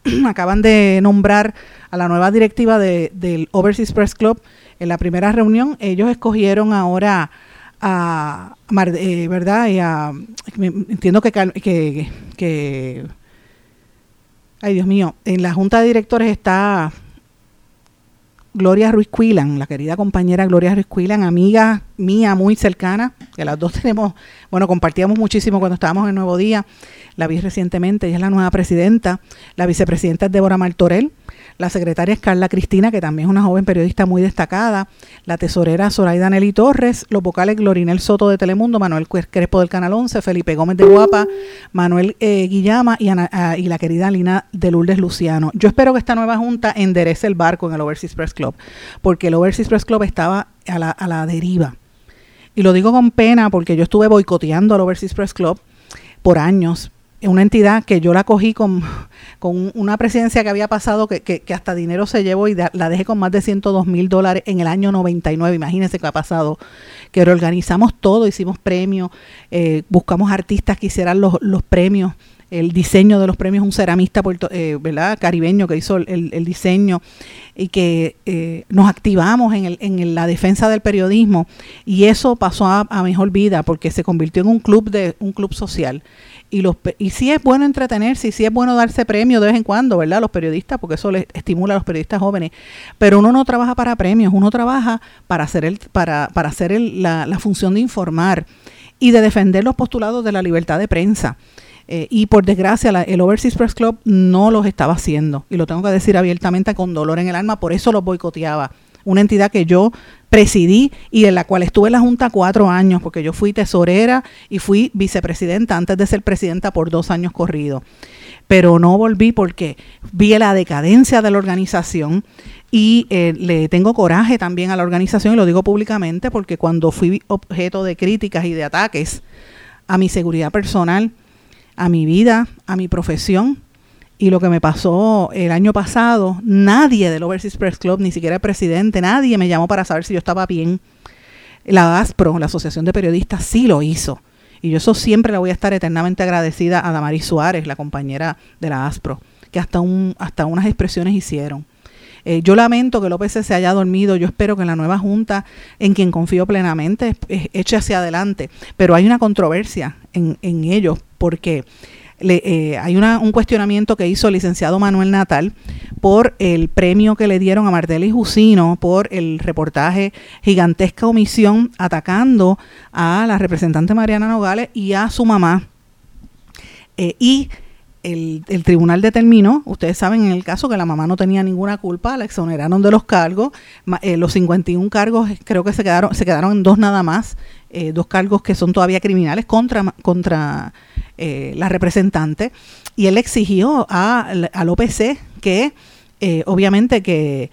acaban de nombrar a la nueva directiva del Overseas Press Club en la primera reunión ellos escogieron ahora a, eh, ¿verdad? Y a, entiendo que, que, ay Dios mío, en la junta de directores está Gloria Ruiz Quilan, la querida compañera Gloria Ruiz Quilan, amiga mía muy cercana, que las dos tenemos, bueno, compartíamos muchísimo cuando estábamos en Nuevo Día, la vi recientemente, ella es la nueva presidenta, la vicepresidenta es Débora Martorell, la secretaria es Carla Cristina, que también es una joven periodista muy destacada, la tesorera Zoraida Nelly Torres, los vocales Glorinel Soto de Telemundo, Manuel Crespo del Canal 11, Felipe Gómez de Guapa, Manuel eh, Guillama y, ah, y la querida Lina de Lourdes Luciano. Yo espero que esta nueva junta enderece el barco en el Overseas Press Club, porque el Overseas Press Club estaba a la, a la deriva. Y lo digo con pena porque yo estuve boicoteando al Overseas Press Club por años una entidad que yo la cogí con, con una presidencia que había pasado, que, que, hasta dinero se llevó y la dejé con más de 102 mil dólares en el año 99. Imagínense qué ha pasado. Que reorganizamos todo, hicimos premios, eh, buscamos artistas que hicieran los, los premios el diseño de los premios, un ceramista puerto, eh, ¿verdad? caribeño que hizo el, el diseño y que eh, nos activamos en, el, en, la defensa del periodismo y eso pasó a, a, mejor vida porque se convirtió en un club de un club social y los y sí es bueno entretenerse y sí es bueno darse premios de vez en cuando, ¿verdad? Los periodistas, porque eso les estimula a los periodistas jóvenes. Pero uno no trabaja para premios, uno trabaja para hacer el, para, para hacer la, la función de informar y de defender los postulados de la libertad de prensa. Eh, y por desgracia, el Overseas Press Club no los estaba haciendo. Y lo tengo que decir abiertamente con dolor en el alma, por eso los boicoteaba. Una entidad que yo presidí y en la cual estuve en la Junta cuatro años, porque yo fui tesorera y fui vicepresidenta antes de ser presidenta por dos años corridos. Pero no volví porque vi la decadencia de la organización y eh, le tengo coraje también a la organización y lo digo públicamente porque cuando fui objeto de críticas y de ataques a mi seguridad personal, a mi vida, a mi profesión, y lo que me pasó el año pasado, nadie del Overseas Press Club, ni siquiera el presidente, nadie me llamó para saber si yo estaba bien. La ASPRO, la Asociación de Periodistas, sí lo hizo. Y yo eso siempre le voy a estar eternamente agradecida a Damaris Suárez, la compañera de la ASPRO, que hasta, un, hasta unas expresiones hicieron. Eh, yo lamento que López se haya dormido. Yo espero que la nueva Junta, en quien confío plenamente, eche hacia adelante. Pero hay una controversia en, en ellos porque eh, hay un cuestionamiento que hizo el licenciado Manuel Natal por el premio que le dieron a Martel y Jusino por el reportaje Gigantesca Omisión atacando a la representante Mariana Nogales y a su mamá. Eh, y el, tribunal determinó, ustedes saben en el caso que la mamá no tenía ninguna culpa, la exoneraron de los cargos, eh, los 51 cargos creo que se quedaron, se quedaron en dos nada más, dos cargos que son todavía criminales contra, contra eh, la representante, y él exigió a, al OPC que eh, obviamente que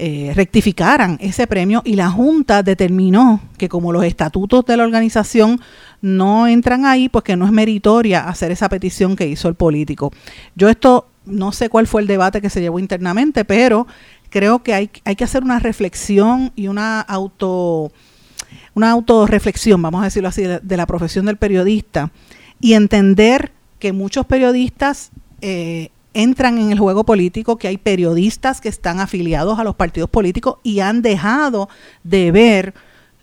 eh, rectificaran ese premio y la Junta determinó que como los estatutos de la organización no entran ahí, pues que no es meritoria hacer esa petición que hizo el político. Yo esto no sé cuál fue el debate que se llevó internamente, pero creo que hay, hay que hacer una reflexión y una auto una autorreflexión, vamos a decirlo así, de la profesión del periodista y entender que muchos periodistas eh, entran en el juego político, que hay periodistas que están afiliados a los partidos políticos y han dejado de ver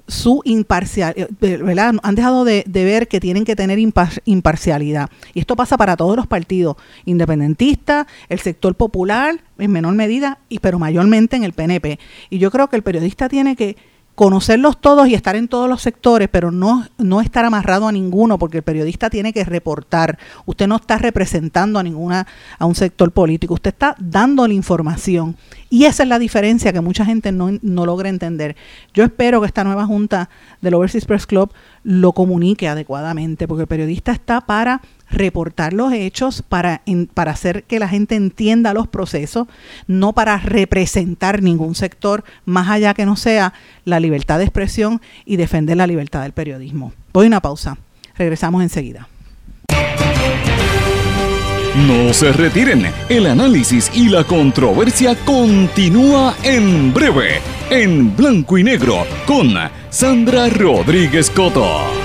su imparcialidad, eh. Han dejado de, ver que tienen que tener imparcialidad. Y esto pasa para todos los partidos, independentistas, el sector popular, en menor medida, y pero mayormente en el PNP. Y yo creo que el periodista tiene que conocerlos todos y estar en todos los sectores, pero no, no estar amarrado a ninguno, porque el periodista tiene que reportar. Usted no está representando a ninguna, a un sector político, usted está dando la información. Y esa es la diferencia que mucha gente no, no logra entender. Yo espero que esta nueva junta del Overseas Press Club lo comunique adecuadamente, porque el periodista está para reportar los hechos, para, para hacer que la gente entienda los procesos, no para representar ningún sector, más allá que no sea la libertad de expresión y defender la libertad del periodismo. Voy a una pausa. Regresamos enseguida. No se retiren, el análisis y la controversia continúa en breve, en blanco y negro, con Sandra Rodríguez Coto.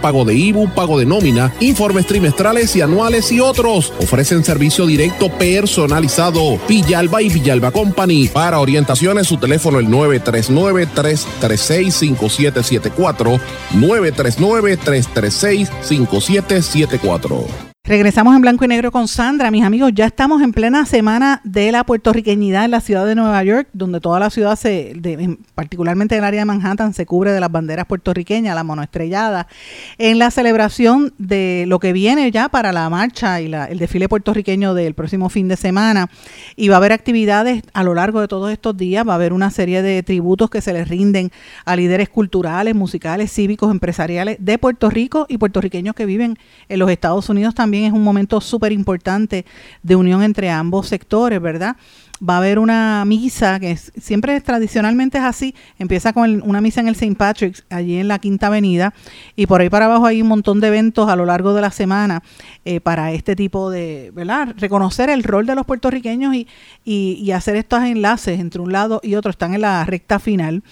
pago de IBU, pago de nómina, informes trimestrales y anuales y otros. Ofrecen servicio directo personalizado. Villalba y Villalba Company. Para orientaciones, su teléfono el 939-336-5774. 939-336-5774. Regresamos en blanco y negro con Sandra. Mis amigos, ya estamos en plena semana de la puertorriqueñidad en la ciudad de Nueva York, donde toda la ciudad, se, particularmente el área de Manhattan, se cubre de las banderas puertorriqueñas, la monoestrellada, en la celebración de lo que viene ya para la marcha y el desfile puertorriqueño del próximo fin de semana. Y va a haber actividades a lo largo de todos estos días, va a haber una serie de tributos que se les rinden a líderes culturales, musicales, cívicos, empresariales de Puerto Rico y puertorriqueños que viven en los Estados Unidos también es un momento súper importante de unión entre ambos sectores, ¿verdad? Va a haber una misa que siempre tradicionalmente es así, empieza con una misa en el St. Patrick's, allí en la Quinta Avenida, y por ahí para abajo hay un montón de eventos a lo largo de la semana eh, para este tipo de, ¿verdad? Reconocer el rol de los puertorriqueños y, y hacer estos enlaces entre un lado y otro, están en la recta final.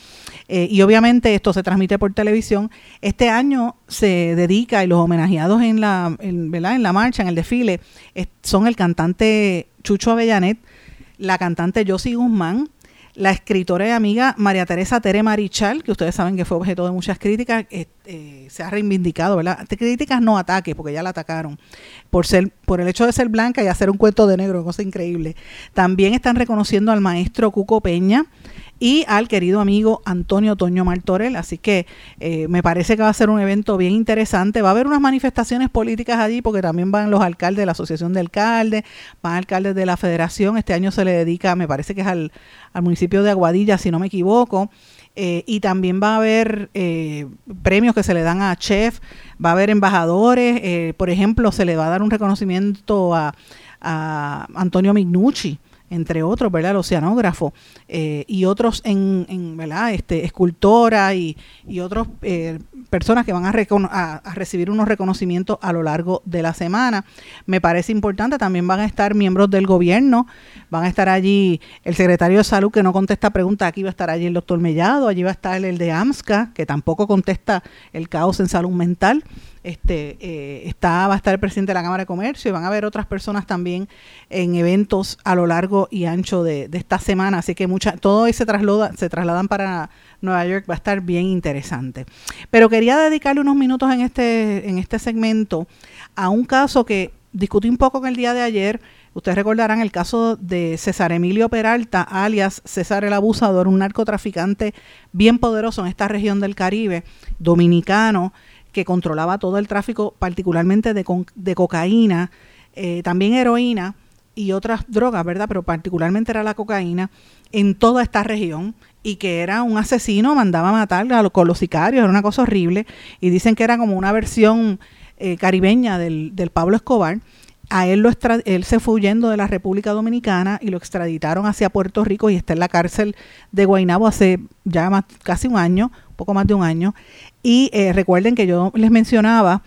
Eh, y obviamente esto se transmite por televisión. Este año se dedica y los homenajeados en la, en, en la marcha, en el desfile, son el cantante Chucho Avellanet, la cantante Josie Guzmán, la escritora y amiga María Teresa Tere Marichal, que ustedes saben que fue objeto de muchas críticas, eh, se ha reivindicado, ¿verdad? Críticas no ataques, porque ya la atacaron, por ser, por el hecho de ser blanca y hacer un cuento de negro, cosa increíble. También están reconociendo al maestro Cuco Peña, y al querido amigo Antonio Toño Martorell. Así que eh, me parece que va a ser un evento bien interesante. Va a haber unas manifestaciones políticas allí porque también van los alcaldes de la Asociación de Alcaldes, van alcaldes de la Federación. Este año se le dedica, me parece que es al, municipio de Aguadilla, si no me equivoco. Eh, y también va a haber eh, premios que se le dan a chef, va a haber embajadores, por ejemplo, se le va a dar un reconocimiento a, a Antonio Mignucci, entre otros, ¿verdad? El oceanógrafo eh, y otros en, en, ¿verdad? Este, escultora y, y otros eh, personas que van a, a, recibir unos reconocimientos a lo largo de la semana. Me parece importante, también van a estar miembros del gobierno, van a estar allí el secretario de salud que no contesta preguntas, aquí va a estar allí el doctor Mellado, allí va a estar el de AMSCA, que tampoco contesta el caos en salud mental este eh, está va a estar el presidente de la Cámara de Comercio y van a haber otras personas también en eventos a lo largo y ancho de, esta semana. Así que mucha todo se traslada se trasladan para Nueva York va a estar bien interesante. Pero quería dedicarle unos minutos en este en este segmento a un caso que discutí un poco en el día de ayer. Ustedes recordarán el caso de César Emilio Peralta, alias César el Abusador, un narcotraficante bien poderoso en esta región del Caribe, dominicano, que controlaba todo el tráfico, particularmente de, de cocaína, eh, también heroína y otras drogas, ¿verdad? Pero particularmente era la cocaína en toda esta región y que era un asesino, mandaba a matar con los sicarios, era una cosa horrible y dicen que era como una versión eh, caribeña del, del, Pablo Escobar. A él, lo él se fue huyendo de la República Dominicana y lo extraditaron hacia Puerto Rico y está en la cárcel de Guaynabo hace ya casi un año, poco más de un año. Y eh, recuerden que yo les mencionaba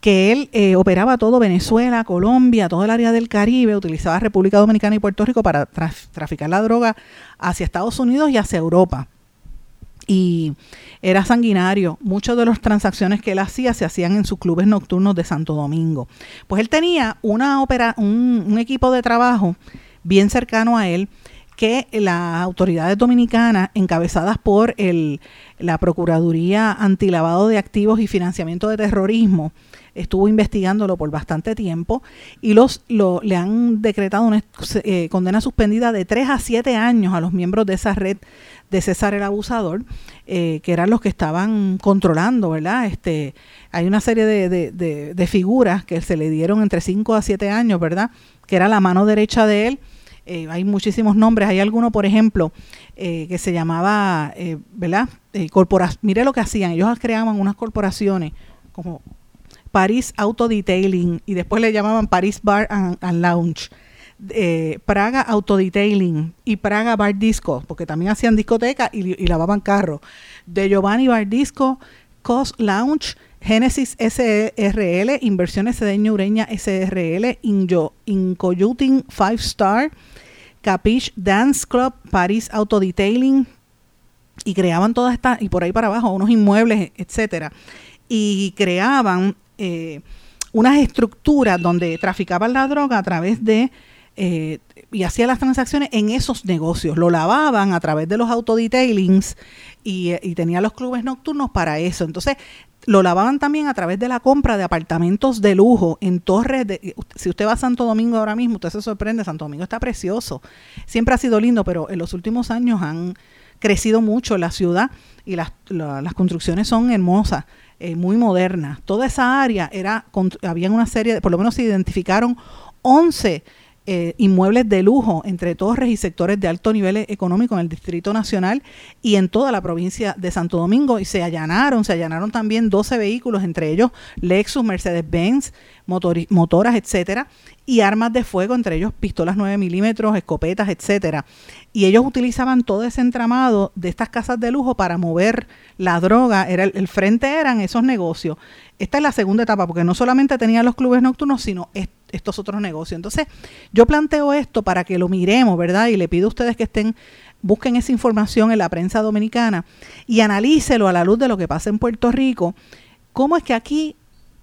que él eh, operaba todo Venezuela, Colombia, todo el área del Caribe, utilizaba República Dominicana y Puerto Rico para traficar la droga hacia Estados Unidos y hacia Europa. Y era sanguinario. Muchas de las transacciones que él hacía se hacían en sus clubes nocturnos de Santo Domingo. Pues él tenía una opera, un equipo de trabajo bien cercano a él que las autoridades dominicanas, encabezadas por el, la Procuraduría Antilavado de Activos y Financiamiento de Terrorismo, estuvo investigándolo por bastante tiempo y los lo, le han decretado una eh, condena suspendida de 3 a 7 años a los miembros de esa red de César el Abusador, eh, que eran los que estaban controlando, ¿verdad? Este, hay una serie de, de, figuras que se le dieron entre 5 a 7 años, ¿verdad? Que era la mano derecha de él eh, hay muchísimos nombres, hay alguno, por ejemplo, eh, que se llamaba, eh, ¿verdad? mire lo que hacían, ellos creaban unas corporaciones como Paris Auto Detailing y después le llamaban Paris Bar and, Lounge. Eh, Praga Auto Detailing y Praga Bar Disco, porque también hacían discoteca y, lavaban carros. De Giovanni Bar Disco, Cos Lounge, Genesis SRL, Inversiones Cedeño Ureña SRL, Incoyuting Five Star, Capiche Dance Club, Paris Auto Detailing, y creaban todas estas, y por ahí para abajo, unos inmuebles, etcétera, y creaban eh, unas estructuras donde traficaban la droga a través de eh, y hacían las transacciones en esos negocios. Lo lavaban a través de los autodetailings y, y tenían los clubes nocturnos para eso. Entonces, lo lavaban también a través de la compra de apartamentos de lujo en torres de si usted va a Santo Domingo ahora mismo usted se sorprende Santo Domingo está precioso siempre ha sido lindo pero en los últimos años han crecido mucho la ciudad y las, las construcciones son hermosas eh, muy moderna. Toda esa área era, había una serie, por lo menos se identificaron 11 eh, inmuebles de lujo entre torres y sectores de alto nivel económico en el Distrito Nacional y en toda la provincia de Santo Domingo y se allanaron, se allanaron también 12 vehículos, entre ellos Lexus, Mercedes-Benz, motoras, etcétera, y armas de fuego, entre ellos pistolas 9 milímetros, escopetas, etcétera. Y ellos utilizaban todo ese entramado de estas casas de lujo para mover la droga. Era el, frente eran esos negocios. Esta es la segunda etapa, porque no solamente tenían los clubes nocturnos, sino estos otros negocios. Entonces, yo planteo esto para que lo miremos, ¿verdad? Y le pido a ustedes que estén busquen esa información en la prensa dominicana y analícelo a la luz de lo que pasa en Puerto Rico. ¿Cómo es que aquí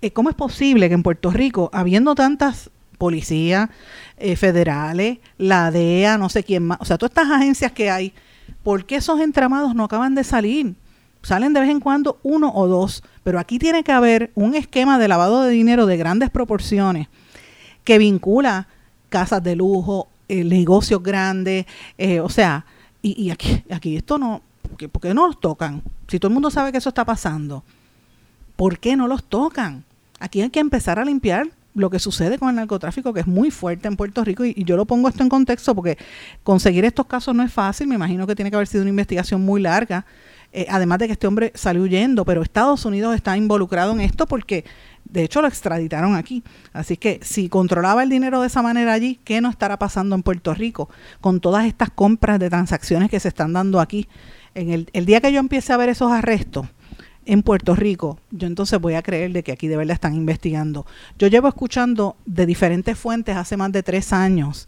eh, ¿cómo es posible que en Puerto Rico, habiendo tantas policías eh, federales, la DEA, no sé quién más, o sea, todas estas agencias que hay, ¿por qué esos entramados no acaban de salir? Salen de vez en cuando uno o dos, pero aquí tiene que haber un esquema de lavado de dinero de grandes proporciones que vincula casas de lujo, eh, negocios grandes, o sea, y, aquí, aquí esto no, ¿por qué no los tocan? Si todo el mundo sabe que eso está pasando, ¿por qué no los tocan? Aquí hay que empezar a limpiar lo que sucede con el narcotráfico, que es muy fuerte en Puerto Rico, y, yo lo pongo esto en contexto porque conseguir estos casos no es fácil, me imagino que tiene que haber sido una investigación muy larga, eh, además de que este hombre salió huyendo, pero Estados Unidos está involucrado en esto porque de hecho lo extraditaron aquí. Así que si controlaba el dinero de esa manera allí, ¿qué no estará pasando en Puerto Rico con todas estas compras de transacciones que se están dando aquí? En el, día que yo empiece a ver esos arrestos, en Puerto Rico, yo entonces voy a creer de que aquí de verdad están investigando. Yo llevo escuchando de diferentes fuentes hace más de tres años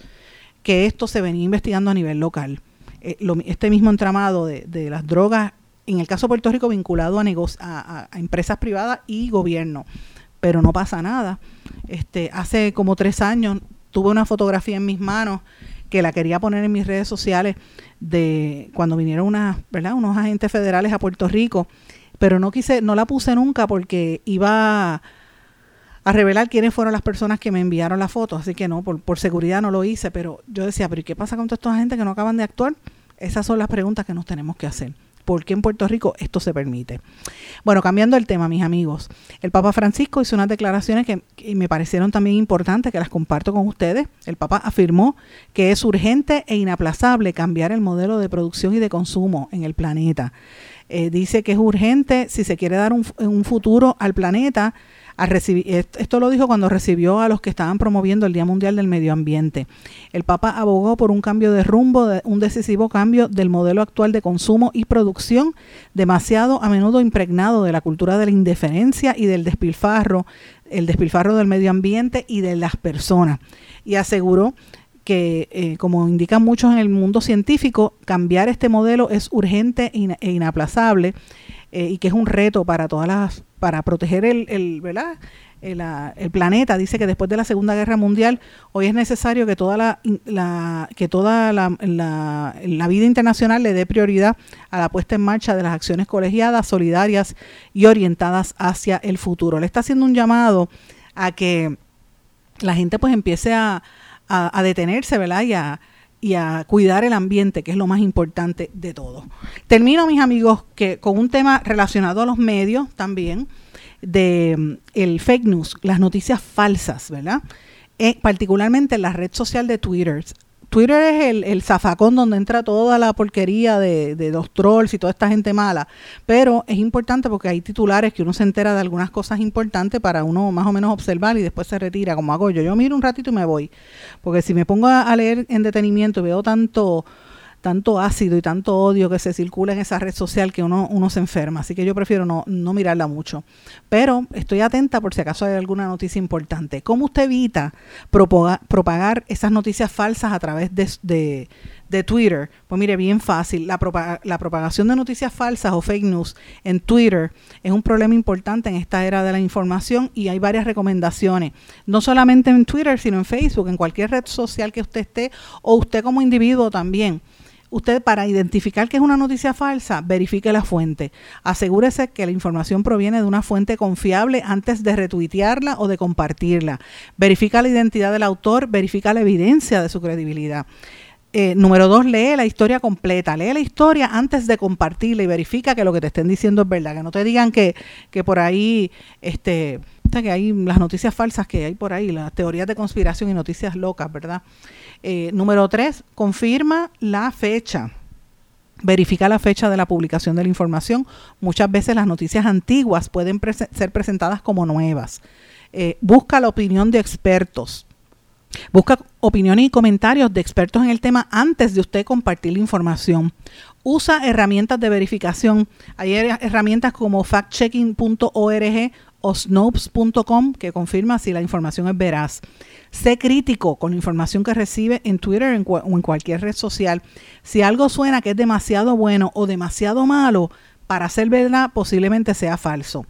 que esto se venía investigando a nivel local. Eh, este mismo entramado de, las drogas, en el caso de Puerto Rico, vinculado a, a, empresas privadas y gobierno, pero no pasa nada. Este, hace como tres años tuve una fotografía en mis manos que la quería poner en mis redes sociales de cuando vinieron ¿verdad? unos agentes federales a Puerto Rico pero no quise, no la puse nunca porque iba a revelar quiénes fueron las personas que me enviaron la foto, así que no, por, por seguridad no lo hice, pero yo decía, pero ¿y qué pasa con toda esta gente que no acaban de actuar? Esas son las preguntas que nos tenemos que hacer. ¿Por qué en Puerto Rico esto se permite? Bueno, cambiando el tema, mis amigos, el Papa Francisco hizo unas declaraciones que, que, me parecieron también importantes, que las comparto con ustedes. El Papa afirmó que es urgente e inaplazable cambiar el modelo de producción y de consumo en el planeta. Eh, dice que es urgente si se quiere dar un, un futuro al planeta. Esto lo dijo cuando recibió a los que estaban promoviendo el Día Mundial del Medio Ambiente. El Papa abogó por un cambio de rumbo, un decisivo cambio del modelo actual de consumo y producción, demasiado a menudo impregnado de la cultura de la indiferencia y del despilfarro, el despilfarro del medio ambiente y de las personas. Y aseguró que, eh, como indican muchos en el mundo científico, cambiar este modelo es urgente e inaplazable eh, y que es un reto para todas las, para proteger el, el ¿verdad? El, el, planeta. Dice que después de la Segunda Guerra Mundial, hoy es necesario que toda la, la que toda la, la, vida internacional le dé prioridad a la puesta en marcha de las acciones colegiadas, solidarias y orientadas hacia el futuro. Le está haciendo un llamado a que la gente pues empiece a, a, detenerse, ¿verdad? Y a, y a cuidar el ambiente, que es lo más importante de todo. Termino, mis amigos, que con un tema relacionado a los medios también, de mm, el fake news, las noticias falsas, ¿verdad? Eh, particularmente en la red social de Twitter. Twitter es el, el, zafacón donde entra toda la porquería de, de, los trolls y toda esta gente mala, pero es importante porque hay titulares que uno se entera de algunas cosas importantes para uno más o menos observar y después se retira, como hago yo. Yo miro un ratito y me voy, porque si me pongo a leer en detenimiento y veo tanto tanto ácido y tanto odio que se circula en esa red social que uno, uno se enferma. Así que yo prefiero no, no mirarla mucho. Pero estoy atenta por si acaso hay alguna noticia importante. ¿Cómo usted evita propagar, propagar esas noticias falsas a través de, de, de Twitter? Pues mire, bien fácil. La, la propagación de noticias falsas o fake news en Twitter es un problema importante en esta era de la información y hay varias recomendaciones. No solamente en Twitter, sino en Facebook, en cualquier red social que usted esté o usted como individuo también usted para identificar que es una noticia falsa, verifique la fuente. Asegúrese que la información proviene de una fuente confiable antes de retuitearla o de compartirla. Verifica la identidad del autor, verifica la evidencia de su credibilidad. Eh, número dos, lee la historia completa. Lee la historia antes de compartirla y verifica que lo que te estén diciendo es verdad. Que no te digan que, que por ahí, este, que hay las noticias falsas que hay por ahí, las teorías de conspiración y noticias locas, ¿verdad? Eh, número tres, confirma la fecha. Verifica la fecha de la publicación de la información. Muchas veces las noticias antiguas pueden ser presentadas como nuevas. Eh, busca la opinión de expertos. Busca opiniones y comentarios de expertos en el tema antes de usted compartir la información. Usa herramientas de verificación. Hay herramientas como factchecking.org o snopes.com que confirma si la información es veraz. Sé crítico con la información que recibe en Twitter o en cualquier red social. Si algo suena que es demasiado bueno o demasiado malo para ser verdad, posiblemente sea falso.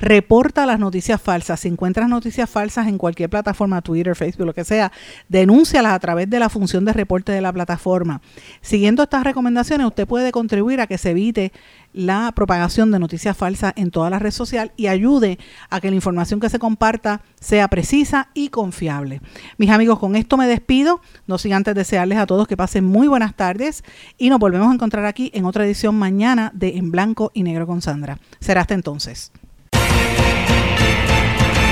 Reporta las noticias falsas. Si encuentras noticias falsas en cualquier plataforma, Twitter, Facebook, lo que sea, denúncialas a través de la función de reporte de la plataforma. Siguiendo estas recomendaciones, usted puede contribuir a que se evite la propagación de noticias falsas en toda la red social y ayude a que la información que se comparta sea precisa y confiable. Mis amigos, con esto me despido. No sin antes desearles a todos que pasen muy buenas tardes y nos volvemos a encontrar aquí en otra edición mañana de En Blanco y Negro con Sandra. Será hasta entonces.